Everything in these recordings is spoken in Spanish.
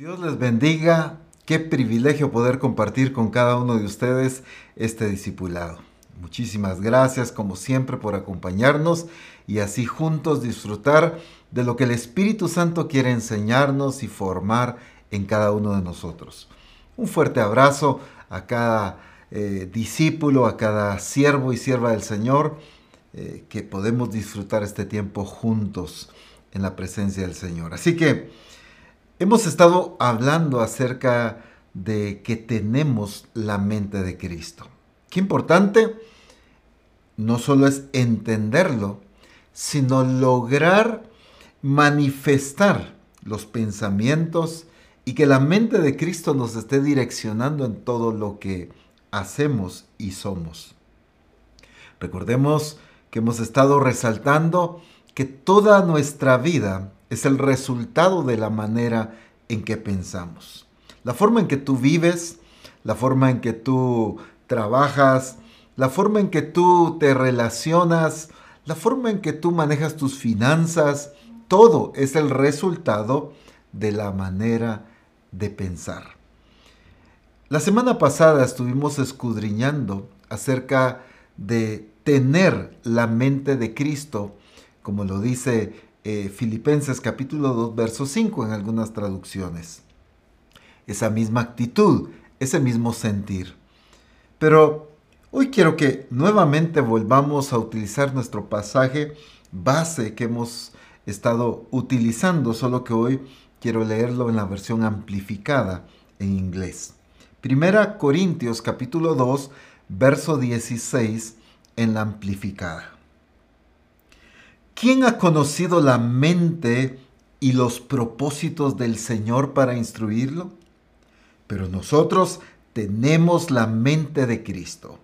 Dios les bendiga. Qué privilegio poder compartir con cada uno de ustedes este discipulado. Muchísimas gracias como siempre por acompañarnos y así juntos disfrutar de lo que el Espíritu Santo quiere enseñarnos y formar en cada uno de nosotros. Un fuerte abrazo a cada eh, discípulo, a cada siervo y sierva del Señor, eh, que podemos disfrutar este tiempo juntos en la presencia del Señor. Así que Hemos estado hablando acerca de que tenemos la mente de Cristo. Qué importante no solo es entenderlo, sino lograr manifestar los pensamientos y que la mente de Cristo nos esté direccionando en todo lo que hacemos y somos. Recordemos que hemos estado resaltando que toda nuestra vida es el resultado de la manera en que pensamos. La forma en que tú vives, la forma en que tú trabajas, la forma en que tú te relacionas, la forma en que tú manejas tus finanzas, todo es el resultado de la manera de pensar. La semana pasada estuvimos escudriñando acerca de tener la mente de Cristo, como lo dice eh, Filipenses capítulo 2, verso 5 en algunas traducciones. Esa misma actitud, ese mismo sentir. Pero hoy quiero que nuevamente volvamos a utilizar nuestro pasaje base que hemos estado utilizando, solo que hoy quiero leerlo en la versión amplificada en inglés. Primera Corintios capítulo 2, verso 16 en la amplificada. ¿Quién ha conocido la mente y los propósitos del Señor para instruirlo? Pero nosotros tenemos la mente de Cristo,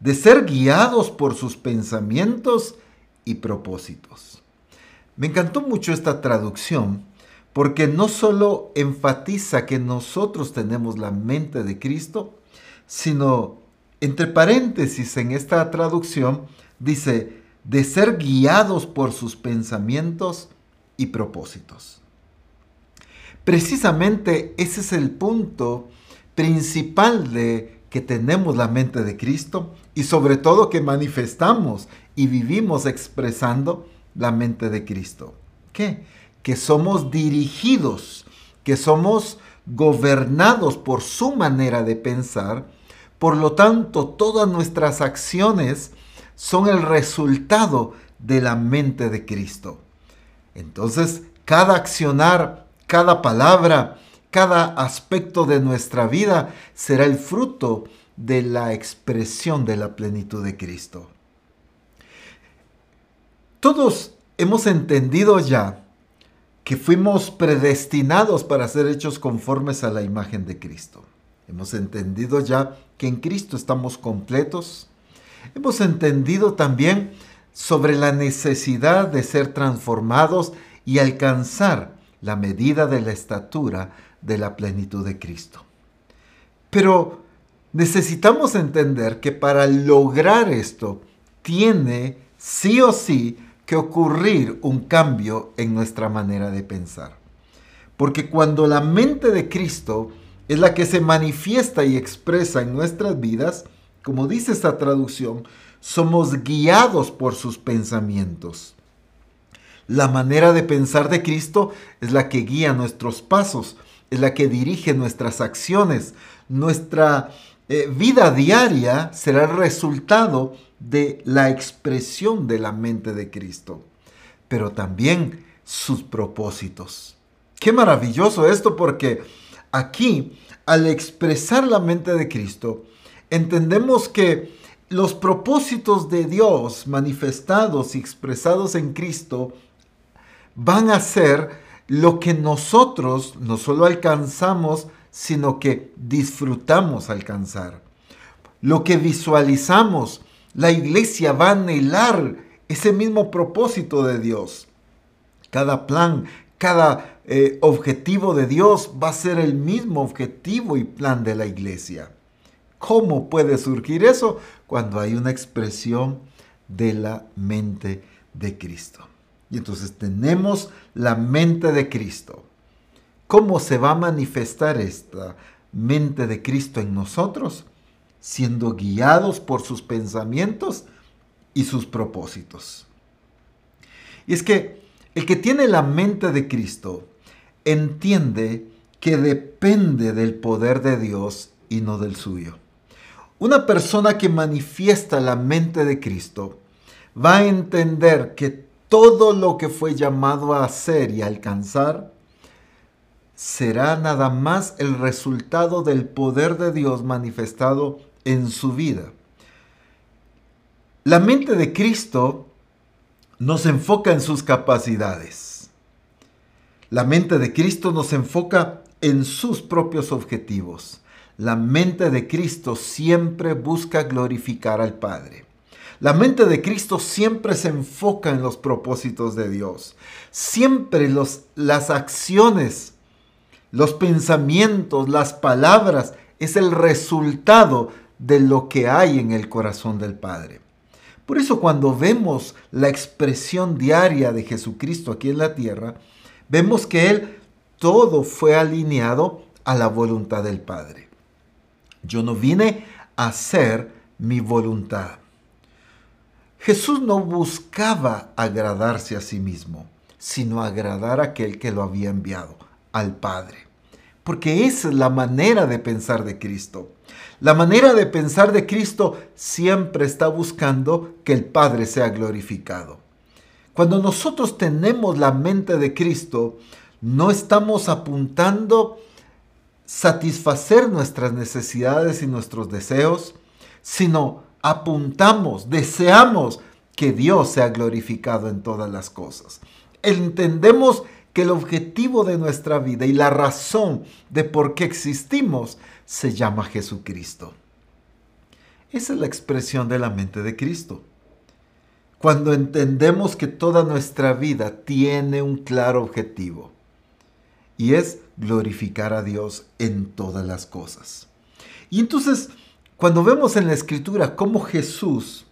de ser guiados por sus pensamientos y propósitos. Me encantó mucho esta traducción porque no solo enfatiza que nosotros tenemos la mente de Cristo, sino, entre paréntesis en esta traducción, dice, de ser guiados por sus pensamientos y propósitos. Precisamente ese es el punto principal de que tenemos la mente de Cristo y sobre todo que manifestamos y vivimos expresando la mente de Cristo. ¿Qué? Que somos dirigidos, que somos gobernados por su manera de pensar, por lo tanto todas nuestras acciones son el resultado de la mente de Cristo. Entonces, cada accionar, cada palabra, cada aspecto de nuestra vida será el fruto de la expresión de la plenitud de Cristo. Todos hemos entendido ya que fuimos predestinados para ser hechos conformes a la imagen de Cristo. Hemos entendido ya que en Cristo estamos completos, Hemos entendido también sobre la necesidad de ser transformados y alcanzar la medida de la estatura de la plenitud de Cristo. Pero necesitamos entender que para lograr esto tiene sí o sí que ocurrir un cambio en nuestra manera de pensar. Porque cuando la mente de Cristo es la que se manifiesta y expresa en nuestras vidas, como dice esta traducción, somos guiados por sus pensamientos. La manera de pensar de Cristo es la que guía nuestros pasos, es la que dirige nuestras acciones. Nuestra eh, vida diaria será el resultado de la expresión de la mente de Cristo, pero también sus propósitos. Qué maravilloso esto porque aquí, al expresar la mente de Cristo, entendemos que los propósitos de Dios manifestados y expresados en Cristo van a ser lo que nosotros no solo alcanzamos, sino que disfrutamos alcanzar. Lo que visualizamos, la iglesia va a anhelar ese mismo propósito de Dios. Cada plan, cada eh, objetivo de Dios va a ser el mismo objetivo y plan de la iglesia. ¿Cómo puede surgir eso? Cuando hay una expresión de la mente de Cristo. Y entonces tenemos la mente de Cristo. ¿Cómo se va a manifestar esta mente de Cristo en nosotros? Siendo guiados por sus pensamientos y sus propósitos. Y es que el que tiene la mente de Cristo entiende que depende del poder de Dios y no del suyo. Una persona que manifiesta la mente de Cristo va a entender que todo lo que fue llamado a hacer y alcanzar será nada más el resultado del poder de Dios manifestado en su vida. La mente de Cristo nos enfoca en sus capacidades. La mente de Cristo nos enfoca en sus propios objetivos. La mente de Cristo siempre busca glorificar al Padre. La mente de Cristo siempre se enfoca en los propósitos de Dios. Siempre los, las acciones, los pensamientos, las palabras es el resultado de lo que hay en el corazón del Padre. Por eso cuando vemos la expresión diaria de Jesucristo aquí en la tierra, vemos que Él todo fue alineado a la voluntad del Padre. Yo no vine a hacer mi voluntad. Jesús no buscaba agradarse a sí mismo, sino agradar a aquel que lo había enviado, al Padre. Porque esa es la manera de pensar de Cristo. La manera de pensar de Cristo siempre está buscando que el Padre sea glorificado. Cuando nosotros tenemos la mente de Cristo, no estamos apuntando satisfacer nuestras necesidades y nuestros deseos, sino apuntamos, deseamos que Dios sea glorificado en todas las cosas. Entendemos que el objetivo de nuestra vida y la razón de por qué existimos se llama Jesucristo. Esa es la expresión de la mente de Cristo. Cuando entendemos que toda nuestra vida tiene un claro objetivo y es glorificar a Dios en todas las cosas. Y entonces cuando vemos en la escritura cómo Jesús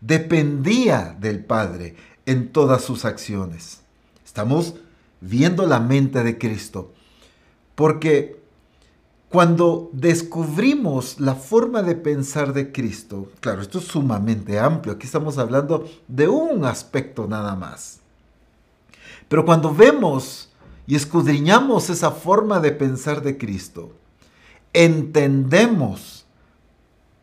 dependía del Padre en todas sus acciones, estamos viendo la mente de Cristo. Porque cuando descubrimos la forma de pensar de Cristo, claro, esto es sumamente amplio, aquí estamos hablando de un aspecto nada más. Pero cuando vemos y escudriñamos esa forma de pensar de Cristo, entendemos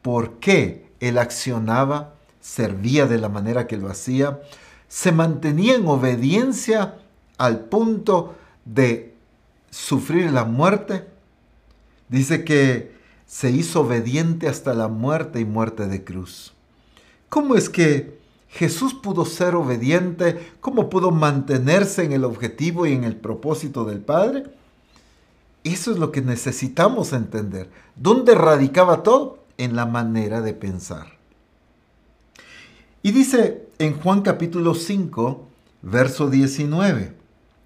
por qué él accionaba, servía de la manera que lo hacía, se mantenía en obediencia al punto de sufrir la muerte. Dice que se hizo obediente hasta la muerte y muerte de cruz. ¿Cómo es que Jesús pudo ser obediente? ¿Cómo pudo mantenerse en el objetivo y en el propósito del Padre? Eso es lo que necesitamos entender. ¿Dónde radicaba todo? en la manera de pensar. Y dice en Juan capítulo 5, verso 19,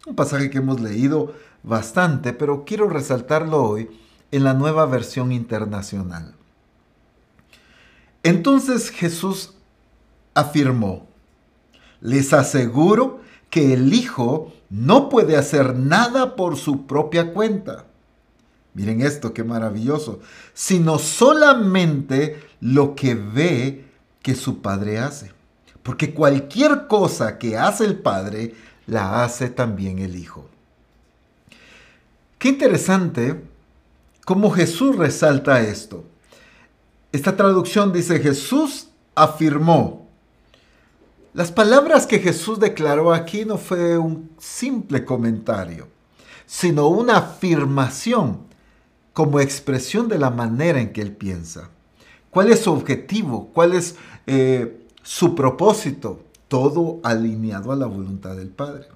un pasaje que hemos leído bastante, pero quiero resaltarlo hoy en la nueva versión internacional. Entonces Jesús afirmó, les aseguro que el Hijo no puede hacer nada por su propia cuenta Miren esto, qué maravilloso. Sino solamente lo que ve que su padre hace. Porque cualquier cosa que hace el padre, la hace también el hijo. Qué interesante cómo Jesús resalta esto. Esta traducción dice, Jesús afirmó. Las palabras que Jesús declaró aquí no fue un simple comentario, sino una afirmación como expresión de la manera en que él piensa. ¿Cuál es su objetivo? ¿Cuál es eh, su propósito? Todo alineado a la voluntad del Padre.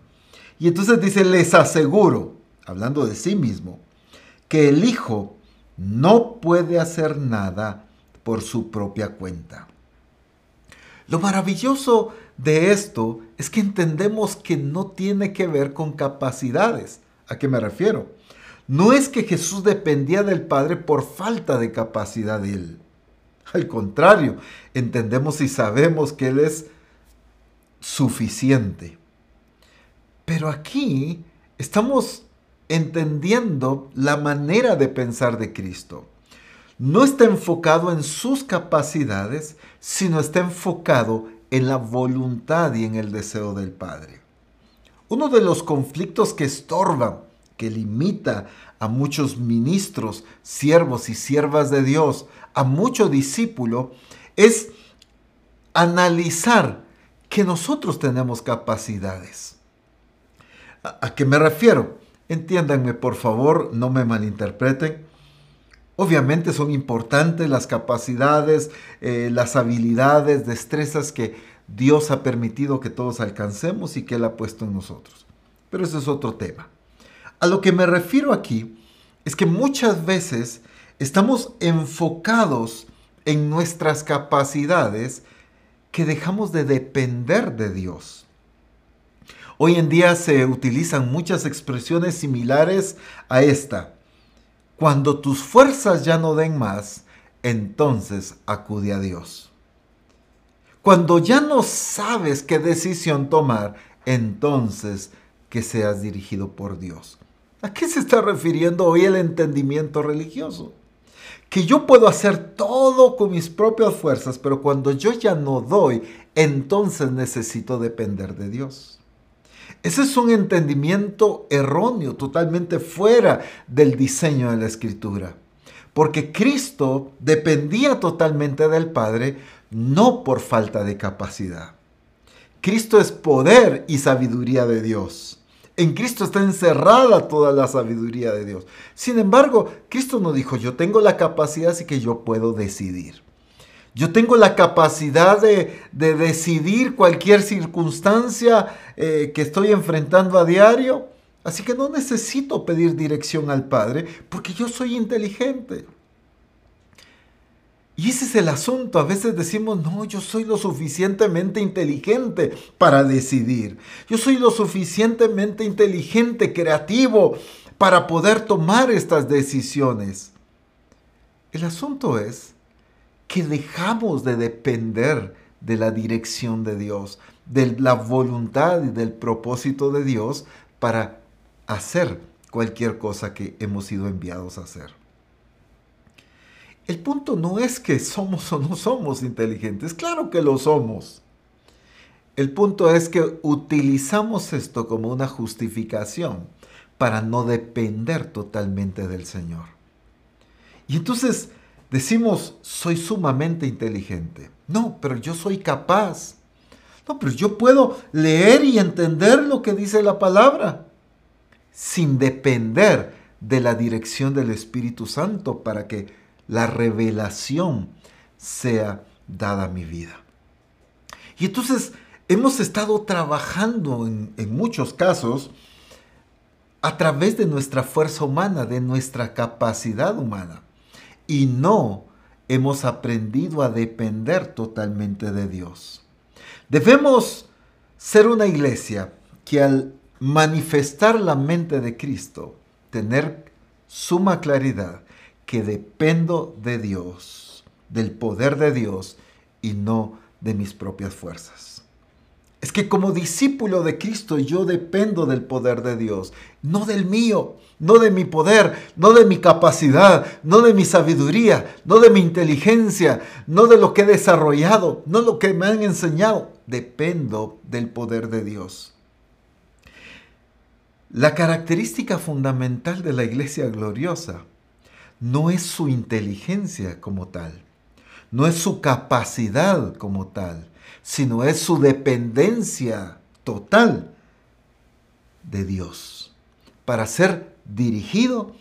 Y entonces dice, les aseguro, hablando de sí mismo, que el Hijo no puede hacer nada por su propia cuenta. Lo maravilloso de esto es que entendemos que no tiene que ver con capacidades. ¿A qué me refiero? No es que Jesús dependía del Padre por falta de capacidad de Él. Al contrario, entendemos y sabemos que Él es suficiente. Pero aquí estamos entendiendo la manera de pensar de Cristo. No está enfocado en sus capacidades, sino está enfocado en la voluntad y en el deseo del Padre. Uno de los conflictos que estorba, que limita a muchos ministros, siervos y siervas de Dios, a mucho discípulo, es analizar que nosotros tenemos capacidades. ¿A, qué me refiero? Entiéndanme, por favor, no me malinterpreten. Obviamente son importantes las capacidades, eh, las habilidades, destrezas que Dios ha permitido que todos alcancemos y que Él ha puesto en nosotros. Pero ese es otro tema. A lo que me refiero aquí es que muchas veces estamos enfocados en nuestras capacidades que dejamos de depender de Dios. Hoy en día se utilizan muchas expresiones similares a esta. Cuando tus fuerzas ya no den más, entonces acude a Dios. Cuando ya no sabes qué decisión tomar, entonces que seas dirigido por Dios. ¿A qué se está refiriendo hoy el entendimiento religioso? Que yo puedo hacer todo con mis propias fuerzas, pero cuando yo ya no doy, entonces necesito depender de Dios. Ese es un entendimiento erróneo, totalmente fuera del diseño de la escritura. Porque Cristo dependía totalmente del Padre, no por falta de capacidad. Cristo es poder y sabiduría de Dios. En Cristo está encerrada toda la sabiduría de Dios. Sin embargo, Cristo no dijo, yo tengo la capacidad, así que yo puedo decidir. Yo tengo la capacidad de, decidir cualquier circunstancia eh, que estoy enfrentando a diario. Así que no necesito pedir dirección al Padre porque yo soy inteligente. Y ese es el asunto. A veces decimos, no, yo soy lo suficientemente inteligente para decidir. Yo soy lo suficientemente inteligente, creativo, para poder tomar estas decisiones. El asunto es que dejamos de depender de la dirección de Dios, de la voluntad y del propósito de Dios para hacer cualquier cosa que hemos sido enviados a hacer. El punto no es que somos o no somos inteligentes, claro que lo somos. El punto es que utilizamos esto como una justificación para no depender totalmente del Señor. Y entonces decimos, soy sumamente inteligente. No, pero yo soy capaz. No, pero yo puedo leer y entender lo que dice la palabra sin depender de la dirección del Espíritu Santo para que la revelación sea dada a mi vida. Y entonces hemos estado trabajando en, en muchos casos a través de nuestra fuerza humana, de nuestra capacidad humana. Y no hemos aprendido a depender totalmente de Dios. Debemos ser una iglesia que al manifestar la mente de Cristo, tener suma claridad que dependo de Dios, del poder de Dios y no de mis propias fuerzas. Es que como discípulo de Cristo yo dependo del poder de Dios, no del mío, no de mi poder, no de mi capacidad, no de mi sabiduría, no de mi inteligencia, no de lo que he desarrollado, no lo que me han enseñado. Dependo del poder de Dios. La característica fundamental de la iglesia gloriosa no es su inteligencia como tal, no es su capacidad como tal, sino es su dependencia total de Dios para ser dirigido.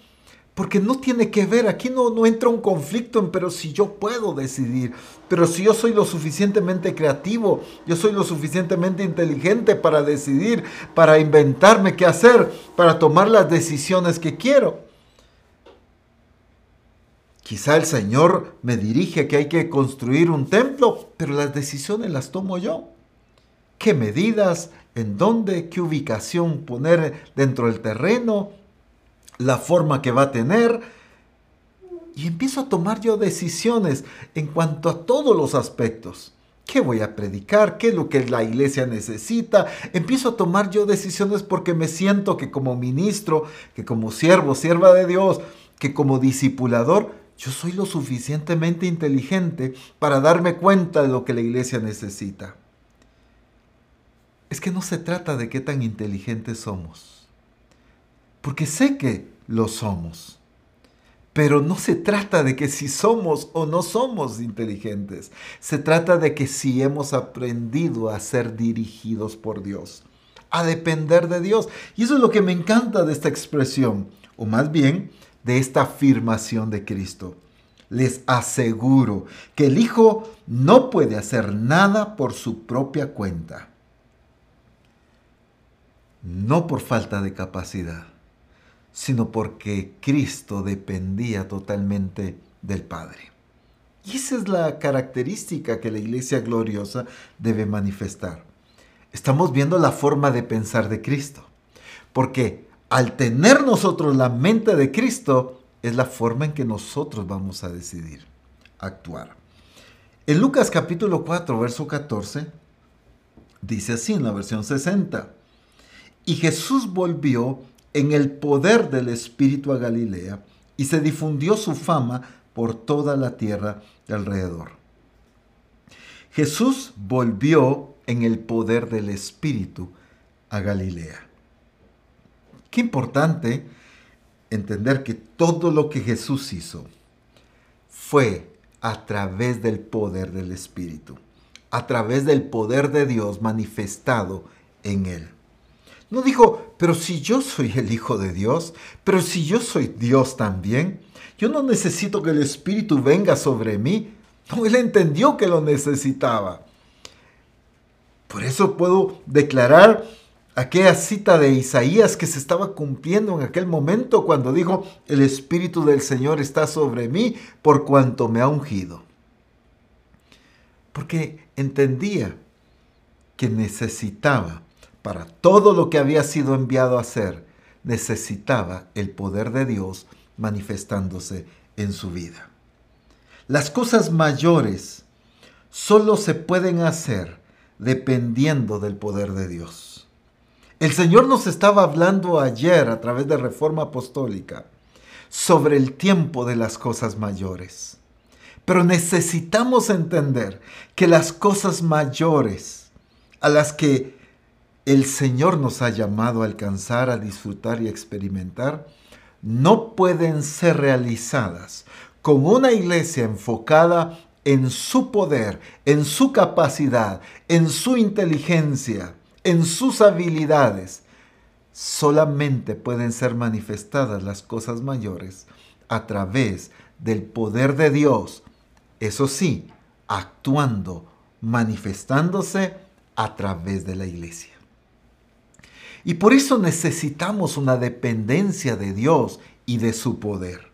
Porque no tiene que ver, aquí no, no entra un conflicto en, pero si yo puedo decidir, pero si yo soy lo suficientemente creativo, yo soy lo suficientemente inteligente para decidir, para inventarme qué hacer, para tomar las decisiones que quiero. Quizá el Señor me dirige que hay que construir un templo, pero las decisiones las tomo yo. ¿Qué medidas? ¿En dónde? ¿Qué ubicación poner dentro del terreno? ¿La forma que va a tener? Y empiezo a tomar yo decisiones en cuanto a todos los aspectos. ¿Qué voy a predicar? ¿Qué es lo que la iglesia necesita? Empiezo a tomar yo decisiones porque me siento que como ministro, que como siervo, sierva de Dios, que como discipulador, yo soy lo suficientemente inteligente para darme cuenta de lo que la iglesia necesita. Es que no se trata de qué tan inteligentes somos, porque sé que lo somos. Pero no se trata de que si somos o no somos inteligentes. Se trata de que si hemos aprendido a ser dirigidos por Dios, a depender de Dios. Y eso es lo que me encanta de esta expresión, o más bien de esta afirmación de Cristo. Les aseguro que el Hijo no puede hacer nada por su propia cuenta. No por falta de capacidad sino porque Cristo dependía totalmente del Padre. Y esa es la característica que la iglesia gloriosa debe manifestar. Estamos viendo la forma de pensar de Cristo, porque al tener nosotros la mente de Cristo, es la forma en que nosotros vamos a decidir actuar. En Lucas capítulo 4, verso 14, dice así en la versión 60, y Jesús volvió en el poder del Espíritu a Galilea y se difundió su fama por toda la tierra de alrededor. Jesús volvió en el poder del Espíritu a Galilea. Qué importante entender que todo lo que Jesús hizo fue a través del poder del Espíritu, a través del poder de Dios manifestado en él. No dijo, pero si yo soy el Hijo de Dios, pero si yo soy Dios también, yo no necesito que el Espíritu venga sobre mí. No, él entendió que lo necesitaba. Por eso puedo declarar aquella cita de Isaías que se estaba cumpliendo en aquel momento cuando dijo, el Espíritu del Señor está sobre mí por cuanto me ha ungido. Porque entendía que necesitaba para todo lo que había sido enviado a hacer, necesitaba el poder de Dios manifestándose en su vida. Las cosas mayores solo se pueden hacer dependiendo del poder de Dios. El Señor nos estaba hablando ayer a través de Reforma Apostólica sobre el tiempo de las cosas mayores. Pero necesitamos entender que las cosas mayores a las que el Señor nos ha llamado a alcanzar, a disfrutar y experimentar, no pueden ser realizadas con una iglesia enfocada en su poder, en su capacidad, en su inteligencia, en sus habilidades. Solamente pueden ser manifestadas las cosas mayores a través del poder de Dios, eso sí, actuando, manifestándose a través de la iglesia. Y por eso necesitamos una dependencia de Dios y de su poder.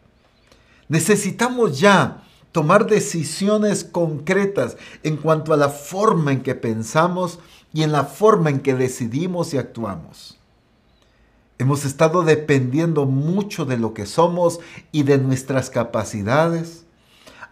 Necesitamos ya tomar decisiones concretas en cuanto a la forma en que pensamos y en la forma en que decidimos y actuamos. Hemos estado dependiendo mucho de lo que somos y de nuestras capacidades.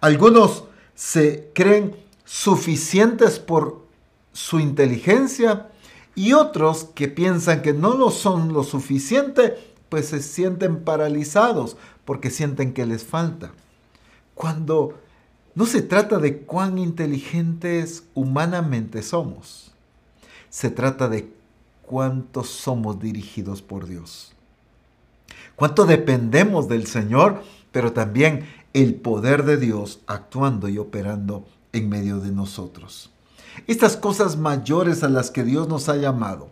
Algunos se creen suficientes por su inteligencia y otros que piensan que no lo son lo suficiente, pues se sienten paralizados porque sienten que les falta. Cuando no se trata de cuán inteligentes humanamente somos, se trata de cuántos somos dirigidos por Dios. Cuánto dependemos del Señor, pero también el poder de Dios actuando y operando en medio de nosotros. Estas cosas mayores a las que Dios nos ha llamado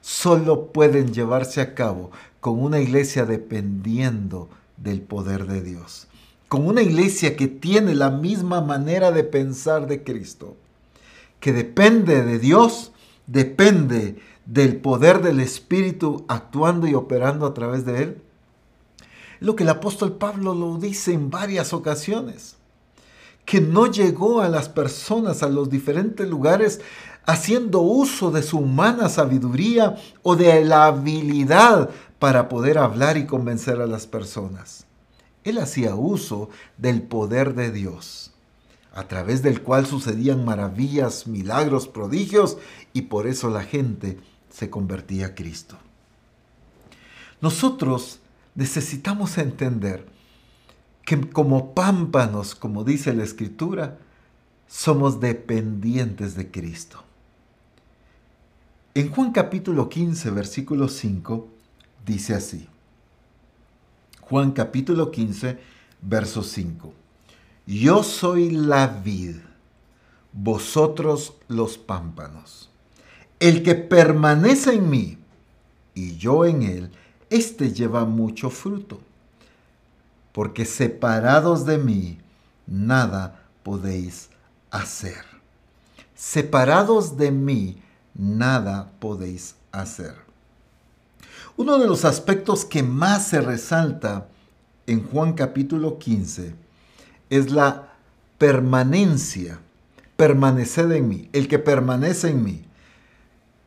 solo pueden llevarse a cabo con una iglesia dependiendo del poder de Dios, con una iglesia que tiene la misma manera de pensar de Cristo, que depende de Dios, depende del poder del Espíritu actuando y operando a través de él. Lo que el apóstol Pablo lo dice en varias ocasiones que no llegó a las personas, a los diferentes lugares, haciendo uso de su humana sabiduría o de la habilidad para poder hablar y convencer a las personas. Él hacía uso del poder de Dios. A través del cual sucedían maravillas, milagros, prodigios, y por eso la gente se convertía a Cristo. Nosotros necesitamos entender que como pámpanos, como dice la Escritura, somos dependientes de Cristo. En Juan capítulo 15, versículo 5, dice así. Juan capítulo 15, verso 5. Yo soy la vid, vosotros los pámpanos. El que permanece en mí y yo en él, éste lleva mucho fruto. Porque separados de mí, nada podéis hacer. Separados de mí, nada podéis hacer. Uno de los aspectos que más se resalta en Juan capítulo 15 es la permanencia, permanecer en mí, el que permanece en mí.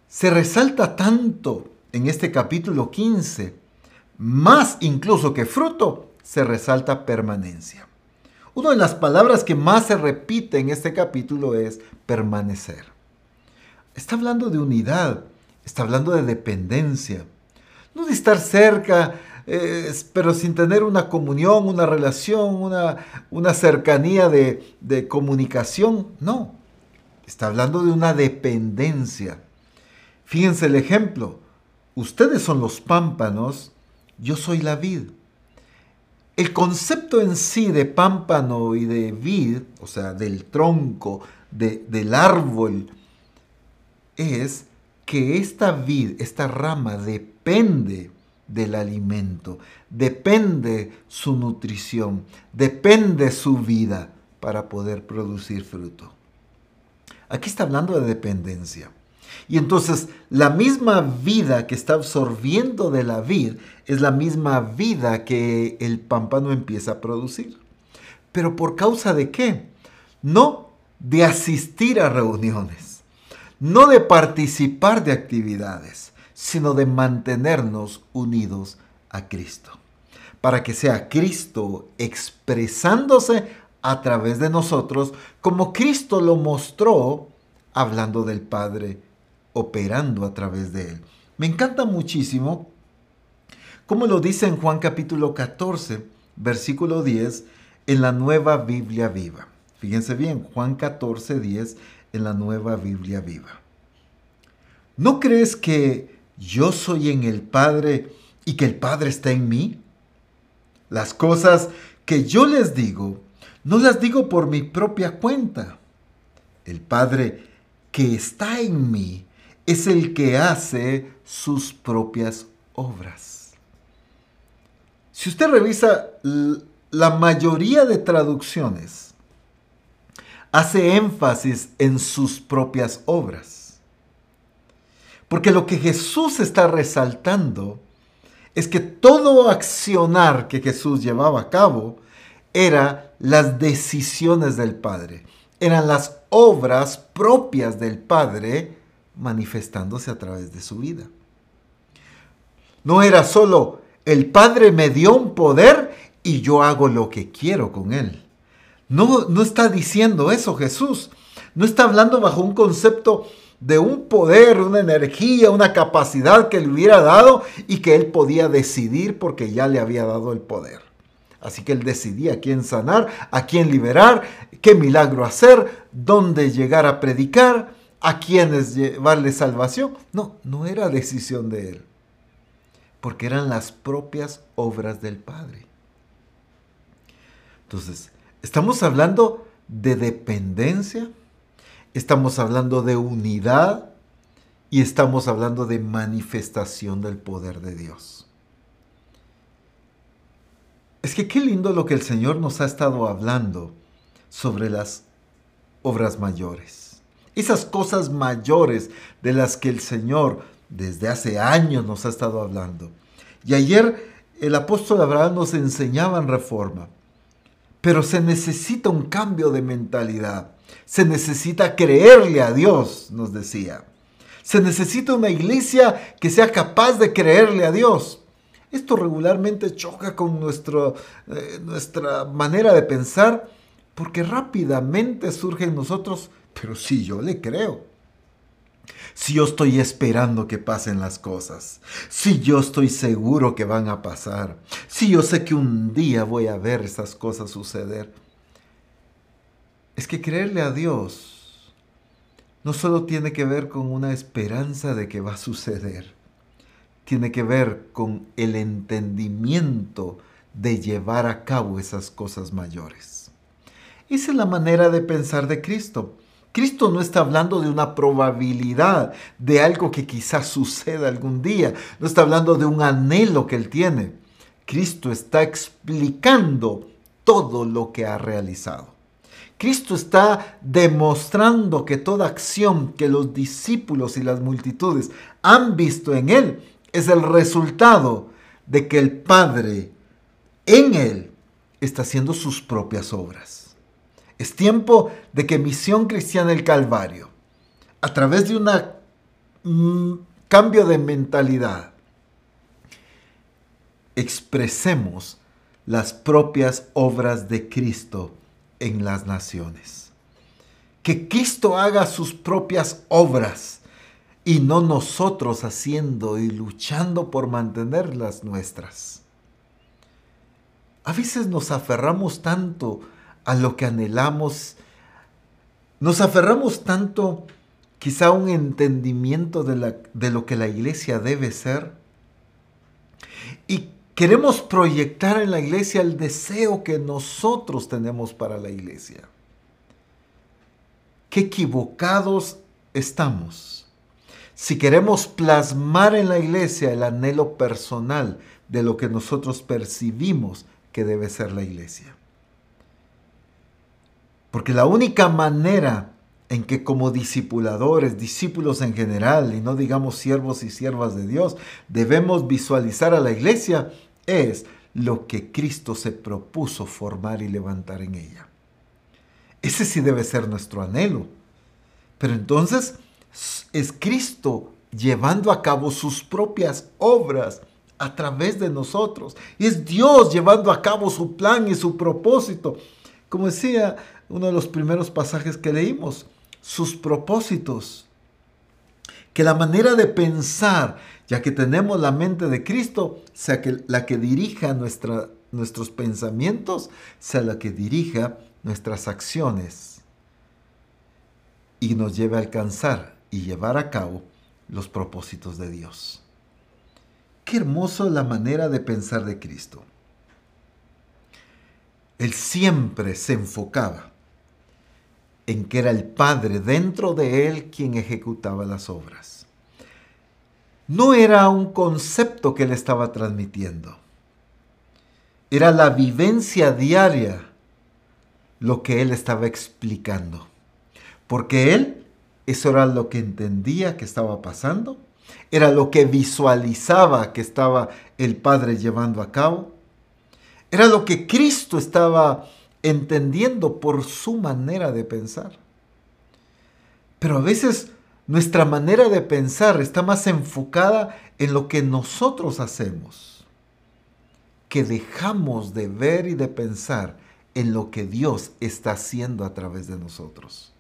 Se resalta tanto en este capítulo 15, más incluso que fruto, se resalta permanencia. Una de las palabras que más se repite en este capítulo es permanecer. Está hablando de unidad, está hablando de dependencia, no de estar cerca, pero sin tener una comunión, una relación, una, una cercanía de, de comunicación. No, está hablando de una dependencia. Fíjense el ejemplo. Ustedes son los pámpanos, yo soy la vid. El concepto en sí de pámpano y de vid, o sea, del tronco, de, del árbol, es que esta vid, esta rama depende del alimento, depende su nutrición, depende su vida para poder producir fruto. Aquí está hablando de dependencia. Y entonces la misma vida que está absorbiendo de la vid es la misma vida que el pámpano empieza a producir. Pero por causa de qué? No de asistir a reuniones, no de participar de actividades, sino de mantenernos unidos a Cristo. Para que sea Cristo expresándose a través de nosotros como Cristo lo mostró hablando del Padre operando a través de él. Me encanta muchísimo como lo dice en Juan capítulo 14, versículo 10, en la nueva Biblia viva. Fíjense bien, Juan 14, 10, en la nueva Biblia viva. ¿No crees que yo soy en el Padre y que el Padre está en mí? Las cosas que yo les digo, no las digo por mi propia cuenta. El Padre que está en mí es el que hace sus propias obras. Si usted revisa la mayoría de traducciones, hace énfasis en sus propias obras. Porque lo que Jesús está resaltando es que todo accionar que Jesús llevaba a cabo era las decisiones del Padre, eran las obras propias del Padre manifestándose a través de su vida. No era solo el Padre me dio un poder y yo hago lo que quiero con él. No, no está diciendo eso Jesús. No está hablando bajo un concepto de un poder, una energía, una capacidad que le hubiera dado y que él podía decidir porque ya le había dado el poder. Así que él decidía a quién sanar, a quién liberar, qué milagro hacer, dónde llegar a predicar, a quienes llevarle salvación. No, no era decisión de él, porque eran las propias obras del Padre. Entonces, estamos hablando de dependencia, estamos hablando de unidad y estamos hablando de manifestación del poder de Dios. Es que qué lindo lo que el Señor nos ha estado hablando sobre las obras mayores esas cosas mayores de las que el Señor desde hace años nos ha estado hablando. Y ayer el apóstol Abraham nos enseñaba en reforma, pero se necesita un cambio de mentalidad, se necesita creerle a Dios, nos decía. Se necesita una iglesia que sea capaz de creerle a Dios. Esto regularmente choca con nuestro, eh, nuestra manera de pensar Porque rápidamente surge en nosotros, pero si yo le creo. Si yo estoy esperando que pasen las cosas, si yo estoy seguro que van a pasar, si yo sé que un día voy a ver esas cosas suceder. Es que creerle a Dios no solo tiene que ver con una esperanza de que va a suceder, tiene que ver con el entendimiento de llevar a cabo esas cosas mayores. Esa es la manera de pensar de Cristo. Cristo no está hablando de una probabilidad, de algo que quizás suceda algún día. No está hablando de un anhelo que Él tiene. Cristo está explicando todo lo que ha realizado. Cristo está demostrando que toda acción que los discípulos y las multitudes han visto en Él es el resultado de que el Padre en Él está haciendo sus propias obras. Es tiempo de que Misión Cristiana el Calvario, a través de un mm, cambio de mentalidad, expresemos las propias obras de Cristo en las naciones. Que Cristo haga sus propias obras y no nosotros haciendo y luchando por mantener las nuestras. A veces nos aferramos tanto a lo que anhelamos. Nos aferramos tanto quizá a un entendimiento de, de lo que la iglesia debe ser. Y queremos proyectar en la iglesia el deseo que nosotros tenemos para la iglesia. Qué equivocados estamos. Si queremos plasmar en la iglesia el anhelo personal de lo que nosotros percibimos que debe ser la iglesia. Porque la única manera en que como discipuladores, discípulos en general, y no digamos siervos y siervas de Dios, debemos visualizar a la iglesia es lo que Cristo se propuso formar y levantar en ella. Ese sí debe ser nuestro anhelo. Pero entonces es Cristo llevando a cabo sus propias obras a través de nosotros. Y es Dios llevando a cabo su plan y su propósito. Como decía uno de los primeros pasajes que leímos, sus propósitos. Que la manera de pensar, ya que tenemos la mente de Cristo, sea que la que dirija nuestros pensamientos, sea la que dirija nuestras acciones y nos lleve a alcanzar y llevar a cabo los propósitos de Dios. Qué hermoso la manera de pensar de Cristo. Él siempre se enfocaba en que era el Padre dentro de él quien ejecutaba las obras. No era un concepto que él estaba transmitiendo. Era la vivencia diaria lo que él estaba explicando. Porque él, eso era lo que entendía que estaba pasando, era lo que visualizaba que estaba el Padre llevando a cabo, era lo que Cristo estaba entendiendo por su manera de pensar. Pero a veces nuestra manera de pensar está más enfocada en lo que nosotros hacemos, que dejamos de ver y de pensar en lo que Dios está haciendo a través de nosotros.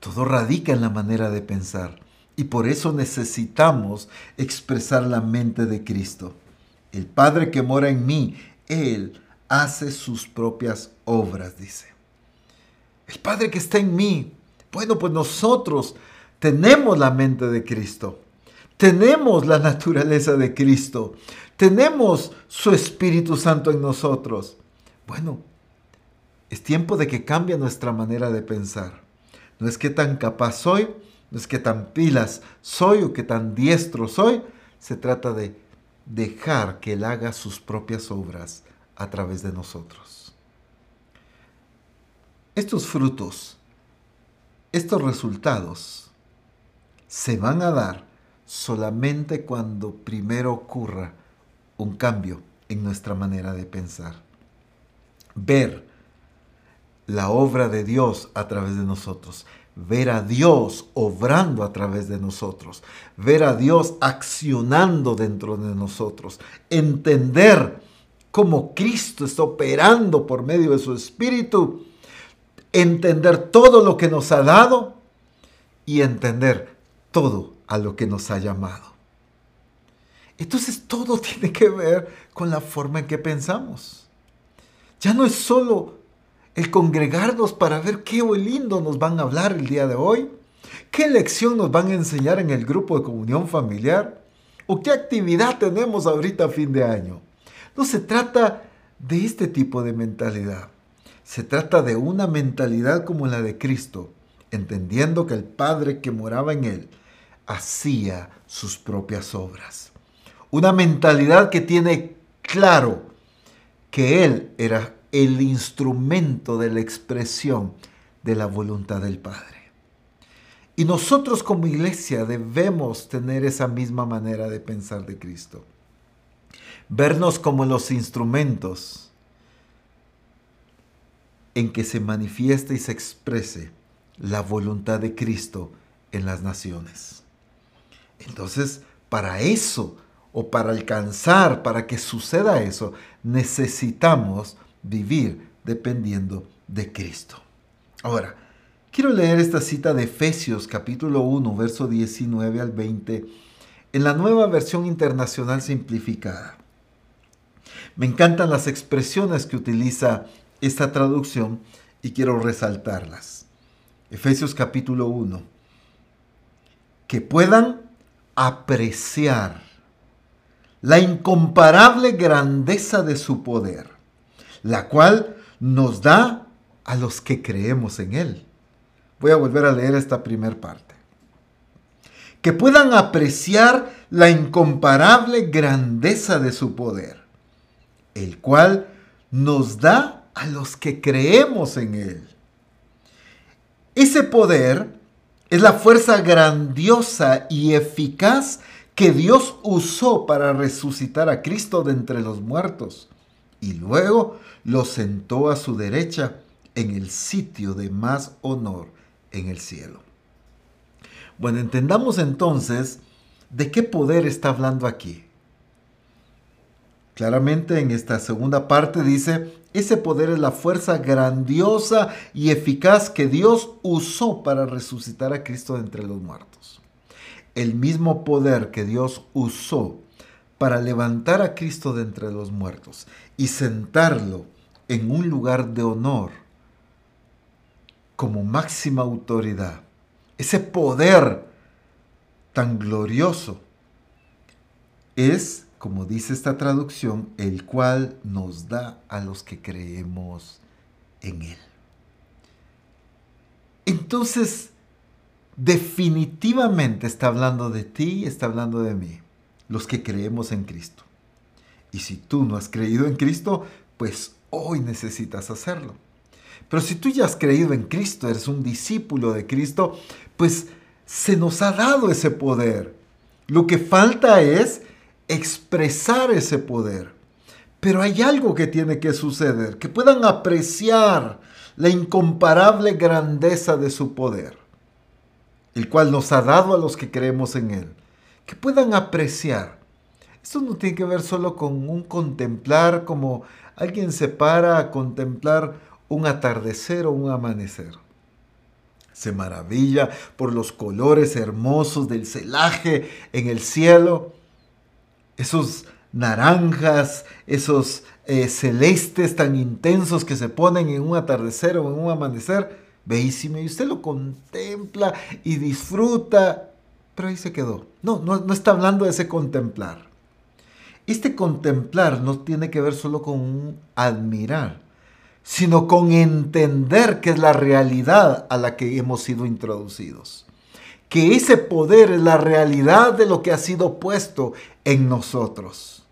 Todo radica en la manera de pensar y por eso necesitamos expresar la mente de Cristo. El Padre que mora en mí, Él hace sus propias obras, dice. El Padre que está en mí. Bueno, pues nosotros tenemos la mente de Cristo. Tenemos la naturaleza de Cristo. Tenemos su Espíritu Santo en nosotros. Bueno, es tiempo de que cambie nuestra manera de pensar. No es que tan capaz soy, no es que tan pilas soy o que tan diestro soy. Se trata de dejar que Él haga sus propias obras a través de nosotros. Estos frutos, estos resultados, se van a dar solamente cuando primero ocurra un cambio en nuestra manera de pensar. Ver la obra de Dios a través de nosotros. Ver a Dios obrando a través de nosotros. Ver a Dios accionando dentro de nosotros. Entender cómo Cristo está operando por medio de su Espíritu, entender todo lo que nos ha dado y entender todo a lo que nos ha llamado. Entonces todo tiene que ver con la forma en que pensamos. Ya no es solo el congregarnos para ver qué lindo nos van a hablar el día de hoy, qué lección nos van a enseñar en el grupo de comunión familiar o qué actividad tenemos ahorita a fin de año. No se trata de este tipo de mentalidad. Se trata de una mentalidad como la de Cristo, entendiendo que el Padre que moraba en él hacía sus propias obras. Una mentalidad que tiene claro que Él era el instrumento de la expresión de la voluntad del Padre. Y nosotros como iglesia debemos tener esa misma manera de pensar de Cristo. Vernos como los instrumentos en que se manifiesta y se exprese la voluntad de Cristo en las naciones. Entonces, para eso o para alcanzar, para que suceda eso, necesitamos vivir dependiendo de Cristo. Ahora, quiero leer esta cita de Efesios capítulo 1, verso 19 al 20, en la nueva versión internacional simplificada. Me encantan las expresiones que utiliza esta traducción y quiero resaltarlas. Efesios capítulo 1. Que puedan apreciar la incomparable grandeza de su poder, la cual nos da a los que creemos en Él. Voy a volver a leer esta primera parte. Que puedan apreciar la incomparable grandeza de su poder, el cual nos da a los que creemos en Él. Ese poder es la fuerza grandiosa y eficaz que Dios usó para resucitar a Cristo de entre los muertos y luego lo sentó a su derecha en el sitio de más honor en el cielo. Bueno, entendamos entonces de qué poder está hablando aquí. Claramente en esta segunda parte dice, ese poder es la fuerza grandiosa y eficaz que Dios usó para resucitar a Cristo de entre los muertos el mismo poder que Dios usó para levantar a Cristo de entre los muertos y sentarlo en un lugar de honor como máxima autoridad. Ese poder tan glorioso es, como dice esta traducción, el cual nos da a los que creemos en Él. Entonces, definitivamente está hablando de ti y está hablando de mí, los que creemos en Cristo. Y si tú no has creído en Cristo, pues hoy necesitas hacerlo. Pero si tú ya has creído en Cristo, eres un discípulo de Cristo, pues se nos ha dado ese poder. Lo que falta es expresar ese poder. Pero hay algo que tiene que suceder, que puedan apreciar la incomparable grandeza de su poder el cual nos ha dado a los que creemos en Él, que puedan apreciar. Esto no tiene que ver solo con un contemplar como alguien se para a contemplar un atardecer o un amanecer. Se maravilla por los colores hermosos del celaje en el cielo, esos naranjas, esos eh, celestes tan intensos que se ponen en un atardecer o en un amanecer bellísimo y usted lo contempla y disfruta, pero ahí se quedó. No, no, no está hablando de ese contemplar. Este contemplar no tiene que ver solo con admirar, sino con entender que es la realidad a la que hemos sido introducidos. Que ese poder es la realidad de lo que ha sido puesto en nosotros.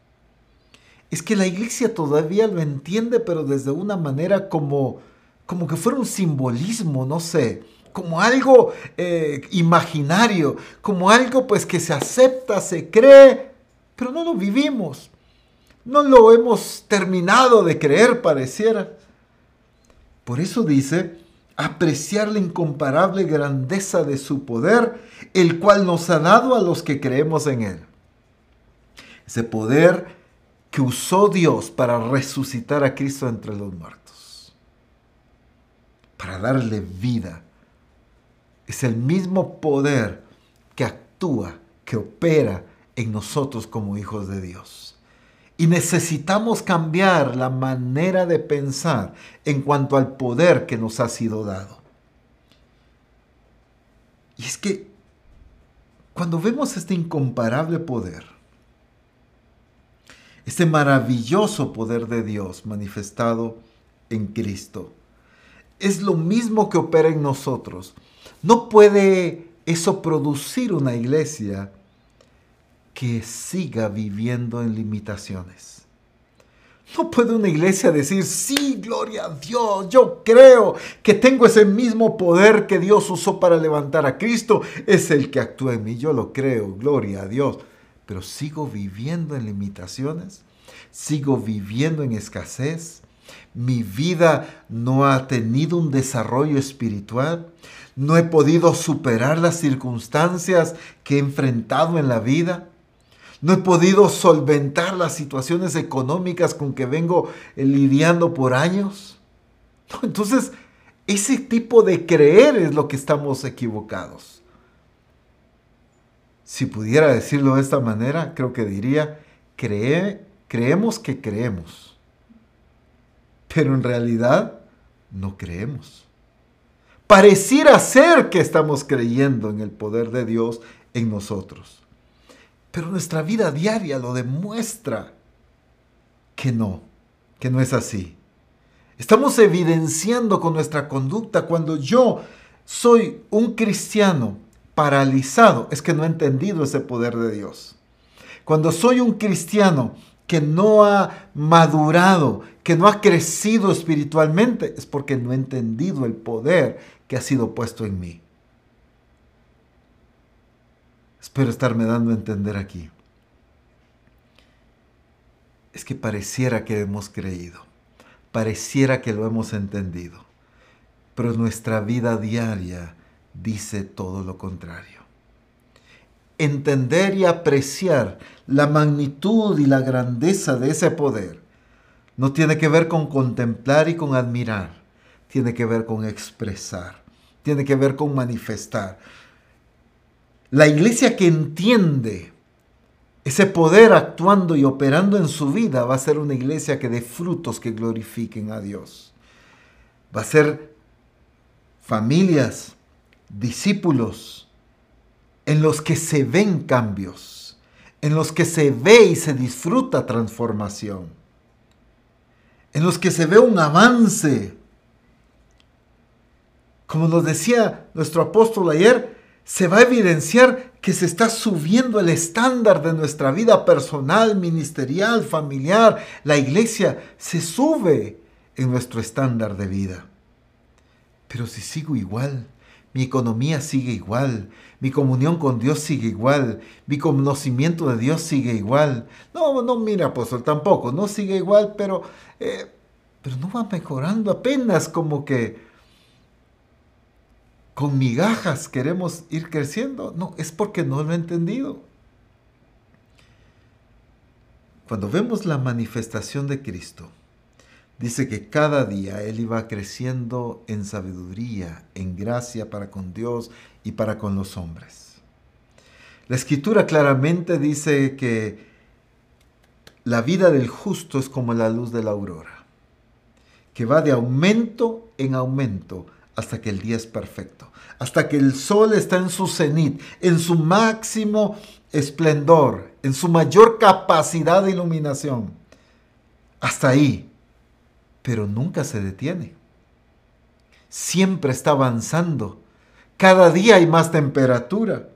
Es que la iglesia todavía lo entiende, pero desde una manera como como que fuera un simbolismo, no sé, como algo eh, imaginario, como algo pues que se acepta, se cree, pero no lo vivimos. No lo hemos terminado de creer, pareciera. Por eso dice, apreciar la incomparable grandeza de su poder, el cual nos ha dado a los que creemos en él. Ese poder que usó Dios para resucitar a Cristo entre los muertos, para darle vida. Es el mismo poder que actúa, que opera en nosotros como hijos de Dios. Y necesitamos cambiar la manera de pensar en cuanto al poder que nos ha sido dado. Y es que cuando vemos este incomparable poder, este maravilloso poder de Dios manifestado en Cristo, es lo mismo que opera en nosotros. No puede eso producir una iglesia que siga viviendo en limitaciones. No puede una iglesia decir, sí, gloria a Dios, yo creo que tengo ese mismo poder que Dios usó para levantar a Cristo, es el que actúa en mí, yo lo creo, gloria a Dios, pero sigo viviendo en limitaciones, sigo viviendo en escasez, mi vida no ha tenido un desarrollo espiritual, no he podido superar las circunstancias que he enfrentado en la vida. No he podido solventar las situaciones económicas con que vengo eh, lidiando por años. entonces, ese tipo de creer es lo que estamos equivocados. Si pudiera decirlo de esta manera, creo que diría, cree, creemos que creemos, pero en realidad no creemos. Pareciera ser que estamos creyendo en el poder de Dios en nosotros pero nuestra vida diaria lo demuestra que no, que no es así. Estamos evidenciando con nuestra conducta cuando yo soy un cristiano paralizado, es que no he entendido ese poder de Dios. Cuando soy un cristiano que no ha madurado, que no ha crecido espiritualmente, es porque no he entendido el poder que ha sido puesto en mí. Espero estarme dando a entender aquí. Es que pareciera que hemos creído, pareciera que lo hemos entendido, pero nuestra vida diaria dice todo lo contrario. Entender y apreciar la magnitud y la grandeza de ese poder no tiene que ver con contemplar y con admirar, tiene que ver con expresar, tiene que ver con manifestar. La iglesia que entiende ese poder actuando y operando en su vida va a ser una iglesia que dé frutos que glorifiquen a Dios. Va a ser familias, discípulos, en los que se ven cambios, en los que se ve y se disfruta transformación, en los que se ve un avance. Como nos decía nuestro apóstol ayer, se va a evidenciar que se está subiendo el estándar de nuestra vida personal, ministerial, familiar. La iglesia se sube en nuestro estándar de vida. Pero si sigo igual, mi economía sigue igual, mi comunión con Dios sigue igual, mi conocimiento de Dios sigue igual. No, no, mira, apóstol, tampoco, no sigue igual, pero, eh, pero no va mejorando apenas como que con migajas queremos ir creciendo. No, es porque no lo he entendido. Cuando vemos la manifestación de Cristo, dice que cada día Él iba creciendo en sabiduría, en gracia para con Dios y para con los hombres. La escritura claramente dice que la vida del justo es como la luz de la aurora, que va de aumento en aumento hasta que el día es perfecto, hasta que el sol está en su cenit, en su máximo esplendor, en su mayor capacidad de iluminación. Hasta ahí. Pero nunca se detiene. Siempre está avanzando. Cada día hay más temperatura.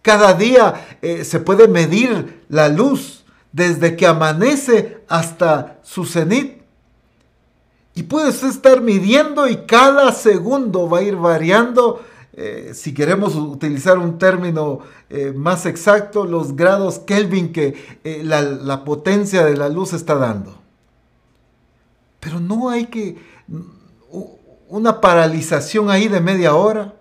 Cada día eh, se puede medir la luz desde que amanece hasta su cenit. Y puedes estar midiendo y cada segundo va a ir variando, eh, si queremos utilizar un término eh, más exacto, los grados Kelvin que eh, la, la potencia de la luz está dando. Pero no hay que una paralización ahí de media hora.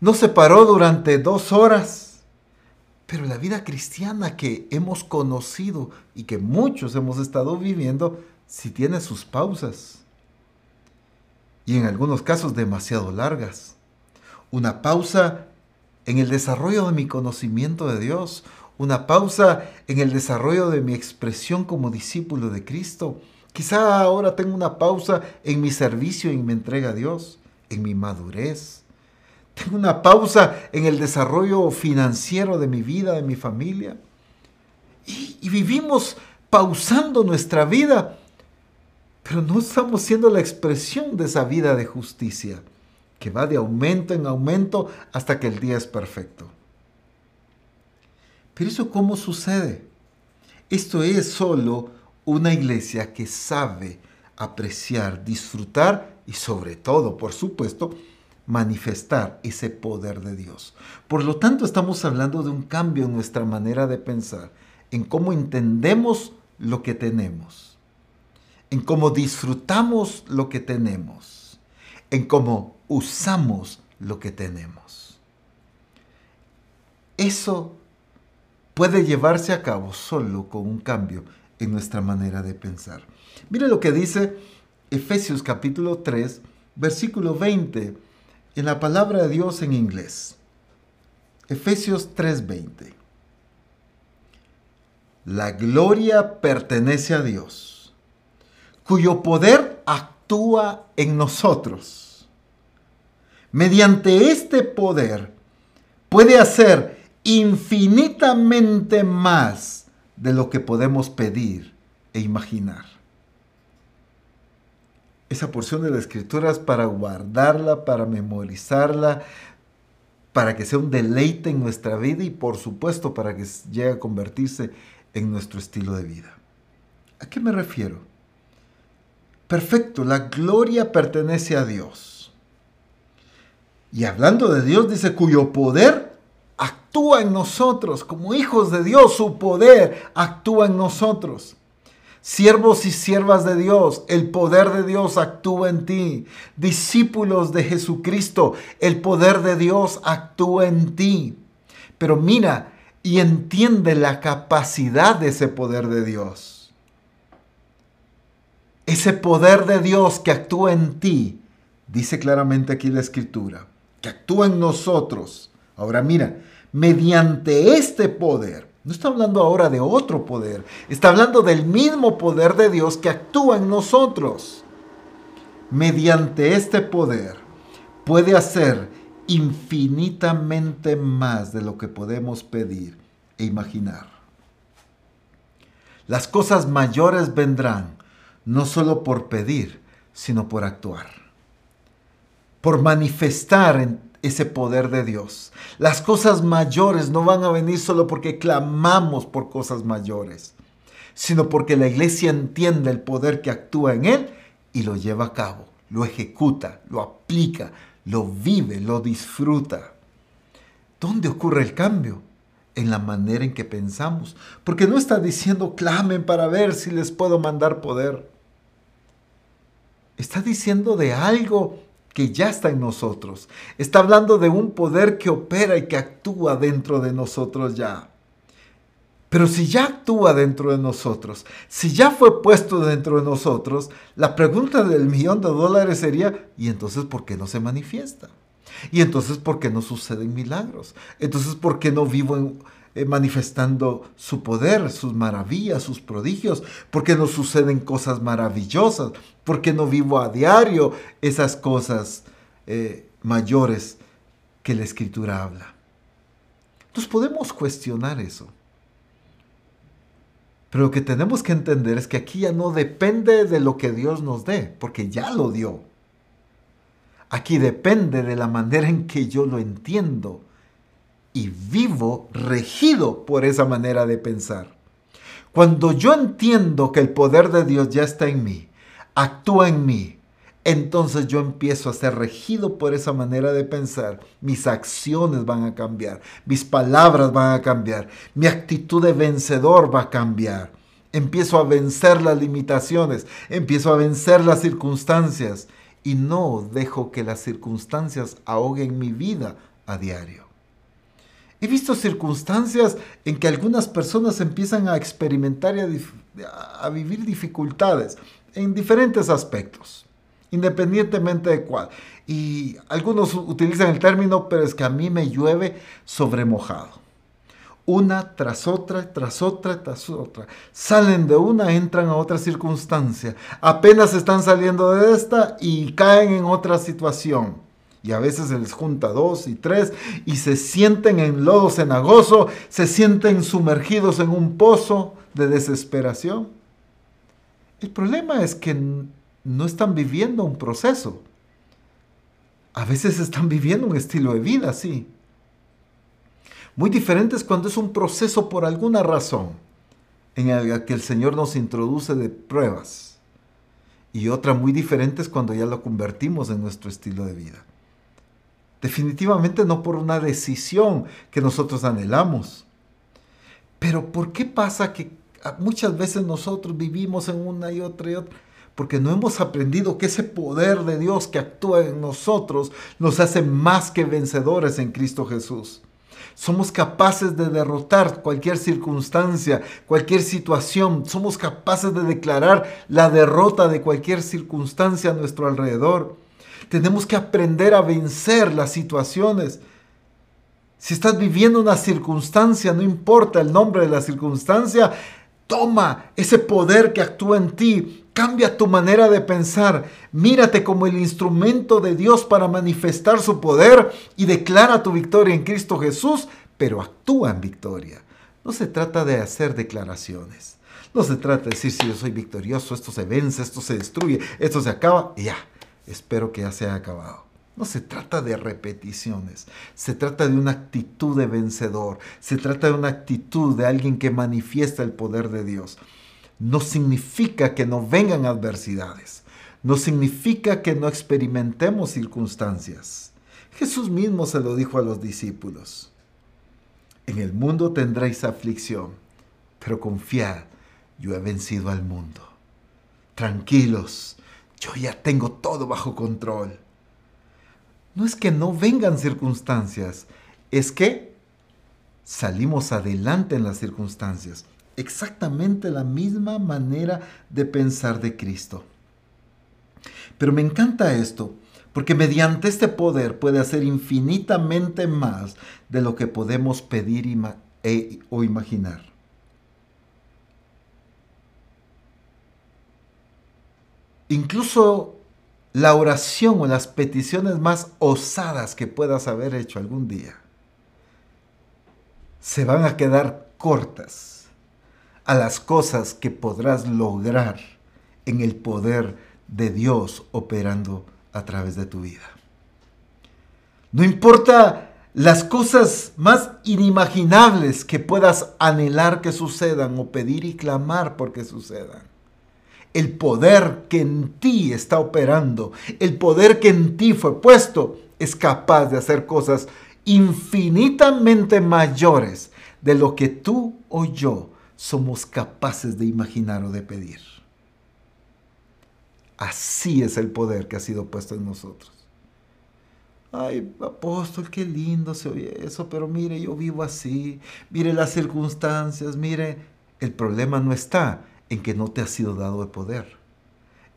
No se paró durante dos horas. Pero la vida cristiana que hemos conocido y que muchos hemos estado viviendo, sí tiene sus pausas. Y en algunos casos demasiado largas. Una pausa en el desarrollo de mi conocimiento de Dios, una pausa en el desarrollo de mi expresión como discípulo de Cristo. Quizá ahora tengo una pausa en mi servicio y en mi entrega a Dios, en mi madurez. Tengo una pausa en el desarrollo financiero de mi vida, de mi familia. Y vivimos pausando nuestra vida, pero no estamos siendo la expresión de esa vida de justicia que va de aumento en aumento hasta que el día es perfecto. Pero eso cómo sucede? Esto es solo una iglesia que sabe apreciar, disfrutar y sobre todo, por supuesto, manifestar ese poder de Dios. Por lo tanto, estamos hablando de un cambio en nuestra manera de pensar, en cómo entendemos lo que tenemos, en cómo disfrutamos lo que tenemos, en cómo usamos lo que tenemos. Eso puede llevarse a cabo solo con un cambio en nuestra manera de pensar. Mire lo que dice Efesios capítulo 3, versículo 20, en la palabra de Dios en inglés. Efesios 3:20. La gloria pertenece a Dios, cuyo poder actúa en nosotros. Mediante este poder puede hacer infinitamente más de lo que podemos pedir e imaginar. Esa porción de la escritura es para guardarla, para memorizarla, para que sea un deleite en nuestra vida y por supuesto para que llegue a convertirse en nuestro estilo de vida. ¿A qué me refiero? Perfecto, la gloria pertenece a Dios. Y hablando de Dios, dice cuyo poder actúa en nosotros, como hijos de Dios, su poder actúa en nosotros. Siervos y siervas de Dios, el poder de Dios actúa en ti. Discípulos de Jesucristo, el poder de Dios actúa en ti. Pero mira y entiende la capacidad de ese poder de Dios. Ese poder de Dios que actúa en ti, dice claramente aquí la escritura, que actúa en nosotros. Ahora mira, mediante este poder, no está hablando ahora de otro poder, está hablando del mismo poder de Dios que actúa en nosotros. Mediante este poder puede hacer infinitamente más de lo que podemos pedir e imaginar. Las cosas mayores vendrán no solo por pedir, sino por actuar, por manifestar en ese poder de Dios. Las cosas mayores no van a venir solo porque clamamos por cosas mayores, sino porque la iglesia entiende el poder que actúa en él y lo lleva a cabo, lo ejecuta, lo aplica, lo vive, lo disfruta. ¿Dónde ocurre el cambio? En la manera en que pensamos. Porque no está diciendo clamen para ver si les puedo mandar poder. Está diciendo de algo que ya está en nosotros. Está hablando de un poder que opera y que actúa dentro de nosotros ya. Pero si ya actúa dentro de nosotros, si ya fue puesto dentro de nosotros, la pregunta del millón de dólares sería, ¿y entonces por qué no se manifiesta? ¿Y entonces por qué no suceden milagros? Entonces ¿por qué no vivo en, eh, manifestando su poder, sus maravillas, sus prodigios? ¿Por qué no suceden cosas maravillosas? ¿Por qué no vivo a diario esas cosas eh, mayores que la escritura habla? Entonces podemos cuestionar eso. Pero lo que tenemos que entender es que aquí ya no depende de lo que Dios nos dé, porque ya lo dio. Aquí depende de la manera en que yo lo entiendo y vivo regido por esa manera de pensar. Cuando yo entiendo que el poder de Dios ya está en mí, actúa en mí, entonces yo empiezo a ser regido por esa manera de pensar. Mis acciones van a cambiar, mis palabras van a cambiar, mi actitud de vencedor va a cambiar. Empiezo a vencer las limitaciones, empiezo a vencer las circunstancias y no dejo que las circunstancias ahoguen mi vida a diario. He visto circunstancias en que algunas personas empiezan a experimentar y a, vivir dificultades en diferentes aspectos, independientemente de cuál. Y algunos utilizan el término, pero es que a mí me llueve sobre mojado. Una tras otra, tras otra, tras otra. Salen de una, entran a otra circunstancia. Apenas están saliendo de esta y caen en otra situación y a veces se les junta dos y tres y se sienten en lodo cenagoso, se sienten sumergidos en un pozo de desesperación. El problema es que no están viviendo un proceso. A veces están viviendo un estilo de vida, sí. Muy diferente es cuando es un proceso por alguna razón en el que el Señor nos introduce de pruebas. Y otra muy diferente es cuando ya lo convertimos en nuestro estilo de vida. Definitivamente no por una decisión que nosotros anhelamos. Pero ¿por qué pasa que muchas veces nosotros vivimos en una y otra y otra? Porque no hemos aprendido que ese poder de Dios que actúa en nosotros nos hace más que vencedores en Cristo Jesús. Somos capaces de derrotar cualquier circunstancia, cualquier situación. Somos capaces de declarar la derrota de cualquier circunstancia a nuestro alrededor. Tenemos que aprender a vencer las situaciones. Si estás viviendo una circunstancia, no importa el nombre de la circunstancia, toma ese poder que actúa en ti, cambia tu manera de pensar, mírate como el instrumento de Dios para manifestar su poder y declara tu victoria en Cristo Jesús, pero actúa en victoria. No se trata de hacer declaraciones. No se trata de decir si yo soy victorioso, esto se vence, esto se destruye, esto se acaba y ya espero que ya se haya acabado. No se trata de repeticiones, se trata de una actitud de vencedor, se trata de una actitud de alguien que manifiesta el poder de Dios. No significa que no vengan adversidades, no significa que no experimentemos circunstancias. Jesús mismo se lo dijo a los discípulos. En el mundo tendréis aflicción, pero confiad, yo he vencido al mundo. Tranquilos, yo ya tengo todo bajo control. No es que no vengan circunstancias, es que salimos adelante en las circunstancias. Exactamente la misma manera de pensar de Cristo. Pero me encanta esto, porque mediante este poder puede hacer infinitamente más de lo que podemos pedir e, o imaginar. Incluso la oración o las peticiones más osadas que puedas haber hecho algún día se van a quedar cortas a las cosas que podrás lograr en el poder de Dios operando a través de tu vida. No importa las cosas más inimaginables que puedas anhelar que sucedan o pedir y clamar porque sucedan el poder que en ti está operando, el poder que en ti fue puesto, es capaz de hacer cosas infinitamente mayores de lo que tú o yo somos capaces de imaginar o de pedir. Así es el poder que ha sido puesto en nosotros. Ay, apóstol, qué lindo se oye eso, pero mire, yo vivo así, mire las circunstancias, mire, el problema no está en que no te ha sido dado el poder.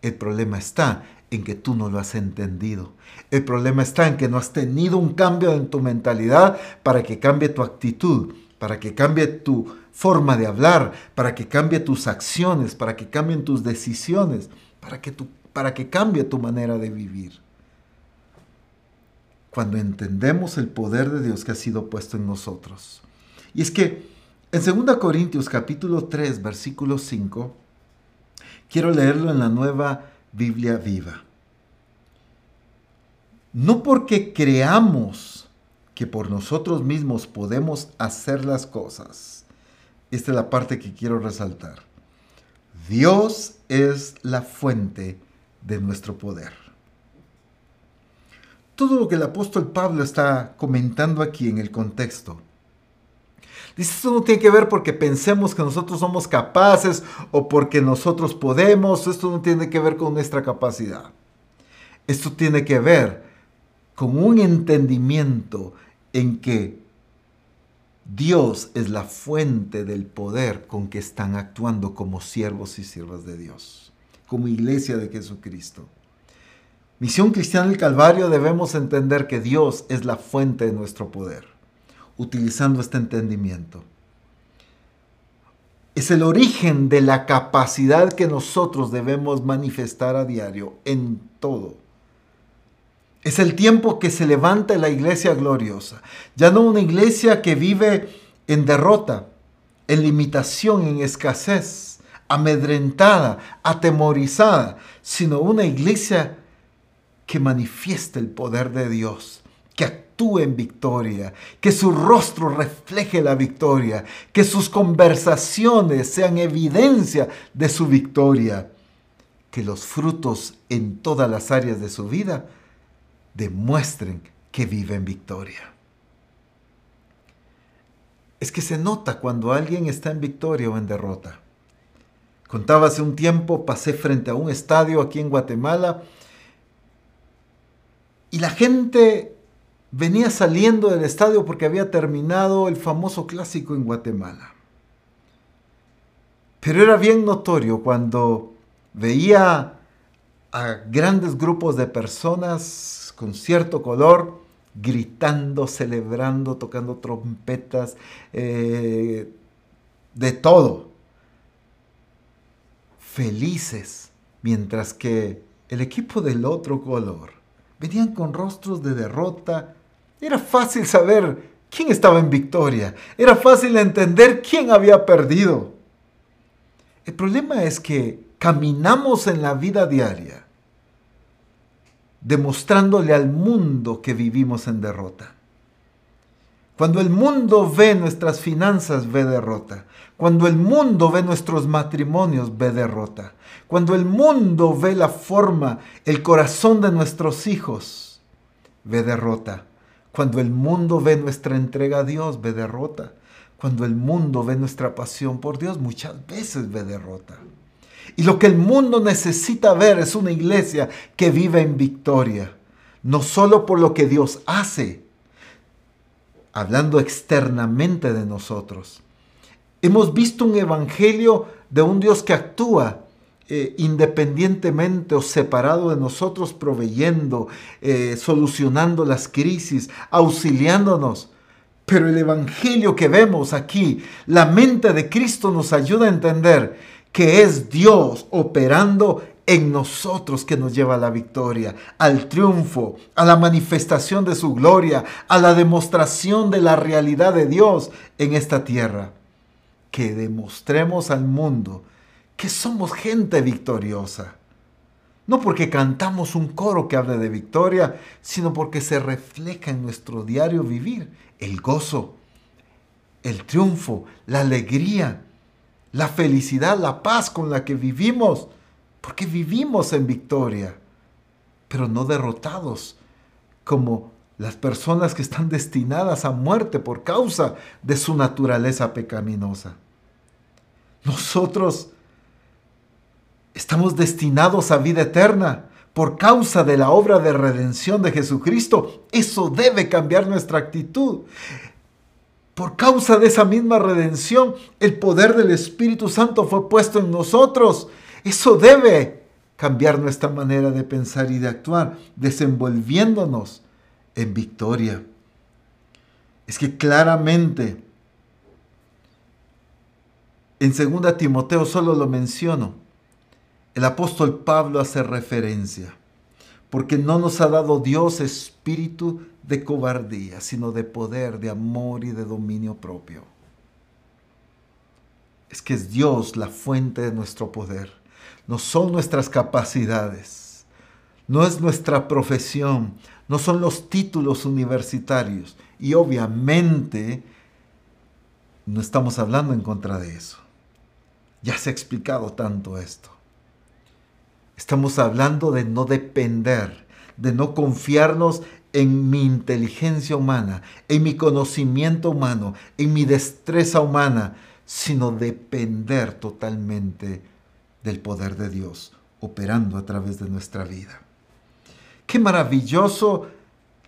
El problema está en que tú no lo has entendido. El problema está en que no has tenido un cambio en tu mentalidad para que cambie tu actitud, para que cambie tu forma de hablar, para que cambie tus acciones, para que cambien tus decisiones, para que, para que cambie tu manera de vivir. Cuando entendemos el poder de Dios que ha sido puesto en nosotros. Y es que en 2 Corintios capítulo 3, versículo 5, quiero leerlo en la nueva Biblia viva. No porque creamos que por nosotros mismos podemos hacer las cosas. Esta es la parte que quiero resaltar. Dios es la fuente de nuestro poder. Todo lo que el apóstol Pablo está comentando aquí en el contexto Dice, esto no tiene que ver porque pensemos que nosotros somos capaces o porque nosotros podemos, esto no tiene que ver con nuestra capacidad. Esto tiene que ver con un entendimiento en que Dios es la fuente del poder con que están actuando como siervos y siervas de Dios, como iglesia de Jesucristo. Misión Cristiana del Calvario debemos entender que Dios es la fuente de nuestro poder, utilizando este entendimiento. Es el origen de la capacidad que nosotros debemos manifestar a diario en todo. Es el tiempo que se levanta la iglesia gloriosa. Ya no una iglesia que vive en derrota, en limitación, en escasez, amedrentada, atemorizada, sino una iglesia que manifieste el poder de Dios, que en victoria, que su rostro refleje la victoria, que sus conversaciones sean evidencia de su victoria, que los frutos en todas las áreas de su vida demuestren que vive en victoria. Es que se nota cuando alguien está en victoria o en derrota. Contaba hace un tiempo, pasé frente a un estadio aquí en Guatemala y la gente venía saliendo del estadio porque había terminado el famoso clásico en Guatemala. Pero era bien notorio cuando veía a grandes grupos de personas con cierto color, gritando, celebrando, tocando trompetas, eh, de todo. Felices, mientras que el equipo del otro color venían con rostros de derrota. Era fácil saber quién estaba en victoria. Era fácil entender quién había perdido. El problema es que caminamos en la vida diaria demostrándole al mundo que vivimos en derrota. Cuando el mundo ve nuestras finanzas, ve derrota. Cuando el mundo ve nuestros matrimonios, ve derrota. Cuando el mundo ve la forma, el corazón de nuestros hijos, ve derrota. Cuando el mundo ve nuestra entrega a Dios, ve derrota. Cuando el mundo ve nuestra pasión por Dios, muchas veces ve derrota. Y lo que el mundo necesita ver es una iglesia que vive en victoria, no solo por lo que Dios hace, hablando externamente de nosotros. Hemos visto un evangelio de un Dios que actúa eh, independientemente o separado de nosotros, proveyendo, eh, solucionando las crisis, auxiliándonos. Pero el evangelio que vemos aquí, la mente de Cristo nos ayuda a entender que es Dios operando en nosotros que nos lleva a la victoria, al triunfo, a la manifestación de su gloria, a la demostración de la realidad de Dios en esta tierra. Que demostremos al mundo que somos gente victoriosa. No porque cantamos un coro que hable de victoria, sino porque se refleja en nuestro diario vivir el gozo, el triunfo, la alegría, la felicidad, la paz con la que vivimos, porque vivimos en victoria, pero no derrotados como las personas que están destinadas a muerte por causa de su naturaleza pecaminosa. Nosotros estamos destinados a vida eterna por causa de la obra de redención de Jesucristo. Eso debe cambiar nuestra actitud. Por causa de esa misma redención, el poder del Espíritu Santo fue puesto en nosotros. Eso debe cambiar nuestra manera de pensar y de actuar, desenvolviéndonos en victoria. Es que claramente en 2 Timoteo solo lo menciono. El apóstol Pablo hace referencia, porque no nos ha dado Dios espíritu de cobardía, sino de poder, de amor y de dominio propio. Es que es Dios la fuente de nuestro poder. No son nuestras capacidades, no es nuestra profesión, no son los títulos universitarios. Y obviamente no estamos hablando en contra de eso. Ya se ha explicado tanto esto. Estamos hablando de no depender, de no confiarnos en mi inteligencia humana, en mi conocimiento humano, en mi destreza humana, sino depender totalmente del poder de Dios operando a través de nuestra vida. Qué maravilloso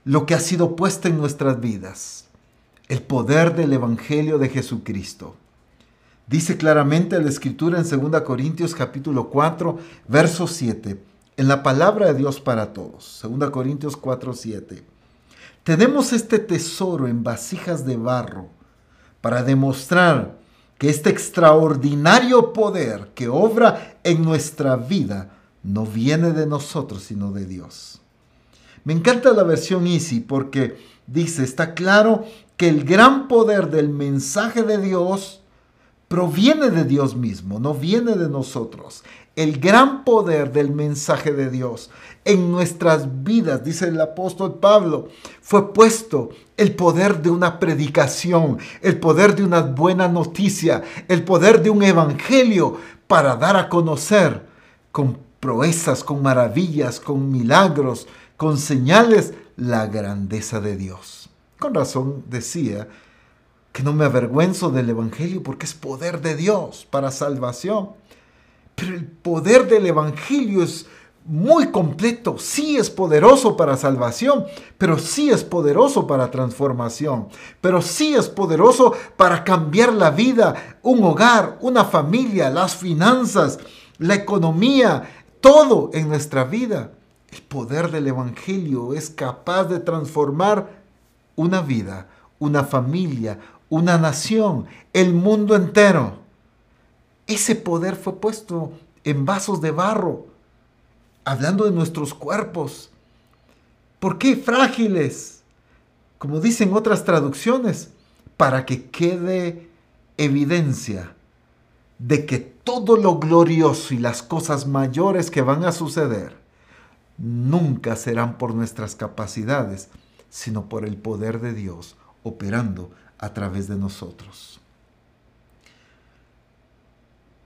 lo que ha sido puesto en nuestras vidas. el poder del Evangelio de Jesucristo. Dice claramente la Escritura en 2 Corintios capítulo 4, verso 7, en la palabra de Dios para todos. 2 Corintios 4, 7. Tenemos este tesoro en vasijas de barro para demostrar que este extraordinario poder que obra en nuestra vida no viene de nosotros, sino de Dios. Me encanta la versión Easy porque dice, está claro que el gran poder del mensaje de Dios proviene de Dios mismo, no viene de nosotros. El gran poder del mensaje de Dios en nuestras vidas, dice el apóstol Pablo, fue puesto el poder de una predicación, el poder de una buena noticia, el poder de un evangelio para dar a conocer con proezas, con maravillas, con milagros, con señales la grandeza de Dios. Con razón decía que no me avergüenzo del Evangelio porque es poder de Dios para salvación. Pero el poder del Evangelio es muy completo, sí es poderoso para salvación, pero sí es poderoso para transformación, pero sí es poderoso para cambiar la vida, un hogar, una familia, las finanzas, la economía, todo en nuestra vida. El poder del Evangelio es capaz de transformar una vida, una familia, una nación, el mundo entero. Ese poder fue puesto en vasos de barro, hablando de nuestros cuerpos. ¿Por qué frágiles? Como dicen otras traducciones, para que quede evidencia de que todo lo glorioso y las cosas mayores que van a suceder nunca serán por nuestras capacidades, sino por el poder de Dios operando a través de nosotros.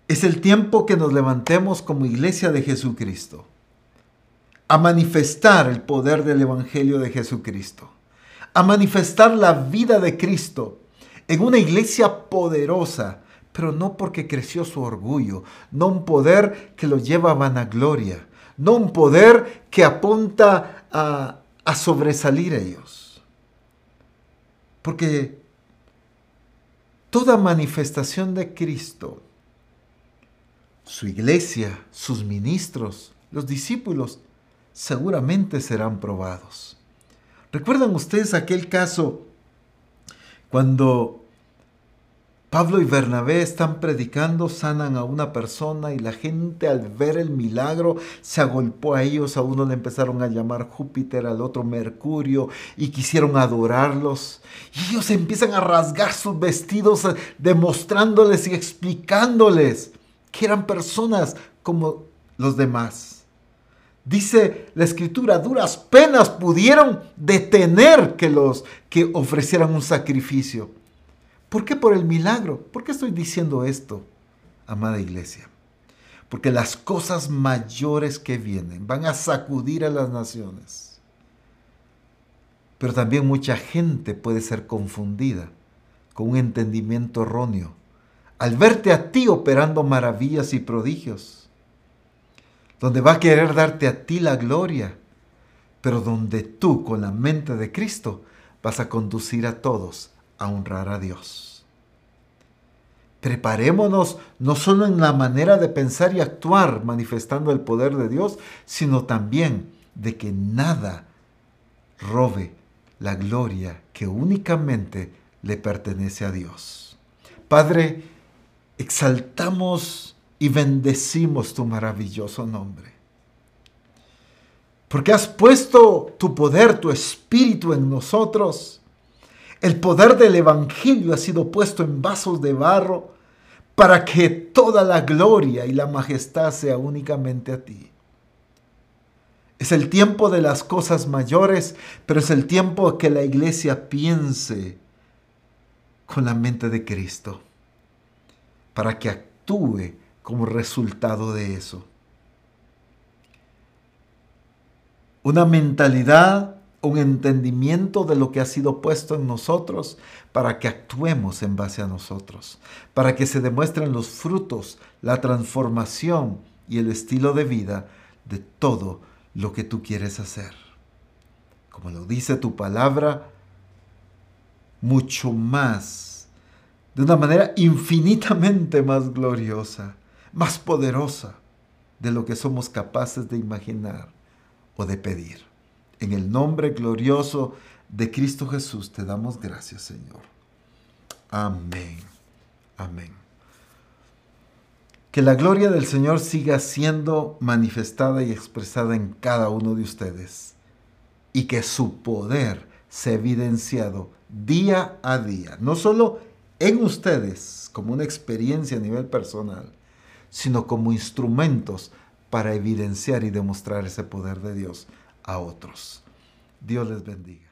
Es el tiempo que nos levantemos como iglesia de Jesucristo a manifestar el poder del Evangelio de Jesucristo, a manifestar la vida de Cristo en una iglesia poderosa, pero no porque creció su orgullo, no un poder que lo lleva a vanagloria, no un poder que apunta a, a sobresalir ellos. Porque toda manifestación de Cristo, su iglesia, sus ministros, los discípulos, seguramente serán probados. ¿Recuerdan ustedes aquel caso cuando Pablo y Bernabé están predicando, sanan a una persona y la gente al ver el milagro se agolpó a ellos, a uno le empezaron a llamar Júpiter, al otro Mercurio y quisieron adorarlos. Y ellos empiezan a rasgar sus vestidos eh, demostrándoles y explicándoles que eran personas como los demás. Dice la escritura, duras penas pudieron detener que los que ofrecieran un sacrificio. ¿Por qué por el milagro? ¿Por qué estoy diciendo esto, amada iglesia? Porque las cosas mayores que vienen van a sacudir a las naciones. Pero también mucha gente puede ser confundida con un entendimiento erróneo al verte a ti operando maravillas y prodigios, donde va a querer darte a ti la gloria, pero donde tú con la mente de Cristo vas a conducir a todos a honrar a Dios. Preparémonos no solo en la manera de pensar y actuar manifestando el poder de Dios, sino también de que nada robe la gloria que únicamente le pertenece a Dios. Padre, exaltamos y bendecimos tu maravilloso nombre. Porque has puesto tu poder, tu espíritu en nosotros el poder del Evangelio ha sido puesto en vasos de barro para que toda la gloria y la majestad sea únicamente a ti. Es el tiempo de las cosas mayores, pero es el tiempo que la iglesia piense con la mente de Cristo, para que actúe como resultado de eso. Una mentalidad un entendimiento de lo que ha sido puesto en nosotros para que actuemos en base a nosotros, para que se demuestren los frutos, la transformación y el estilo de vida de todo lo que tú quieres hacer. Como lo dice tu palabra, mucho más, de una manera infinitamente más gloriosa, más poderosa de lo que somos capaces de imaginar o de pedir. En el nombre glorioso de Cristo Jesús te damos gracias, Señor. Amén. Amén. Que la gloria del Señor siga siendo manifestada y expresada en cada uno de ustedes y que su poder sea evidenciado día a día, no solo en ustedes como una experiencia a nivel personal, sino como instrumentos para evidenciar y demostrar ese poder de Dios a otros. Dios les bendiga.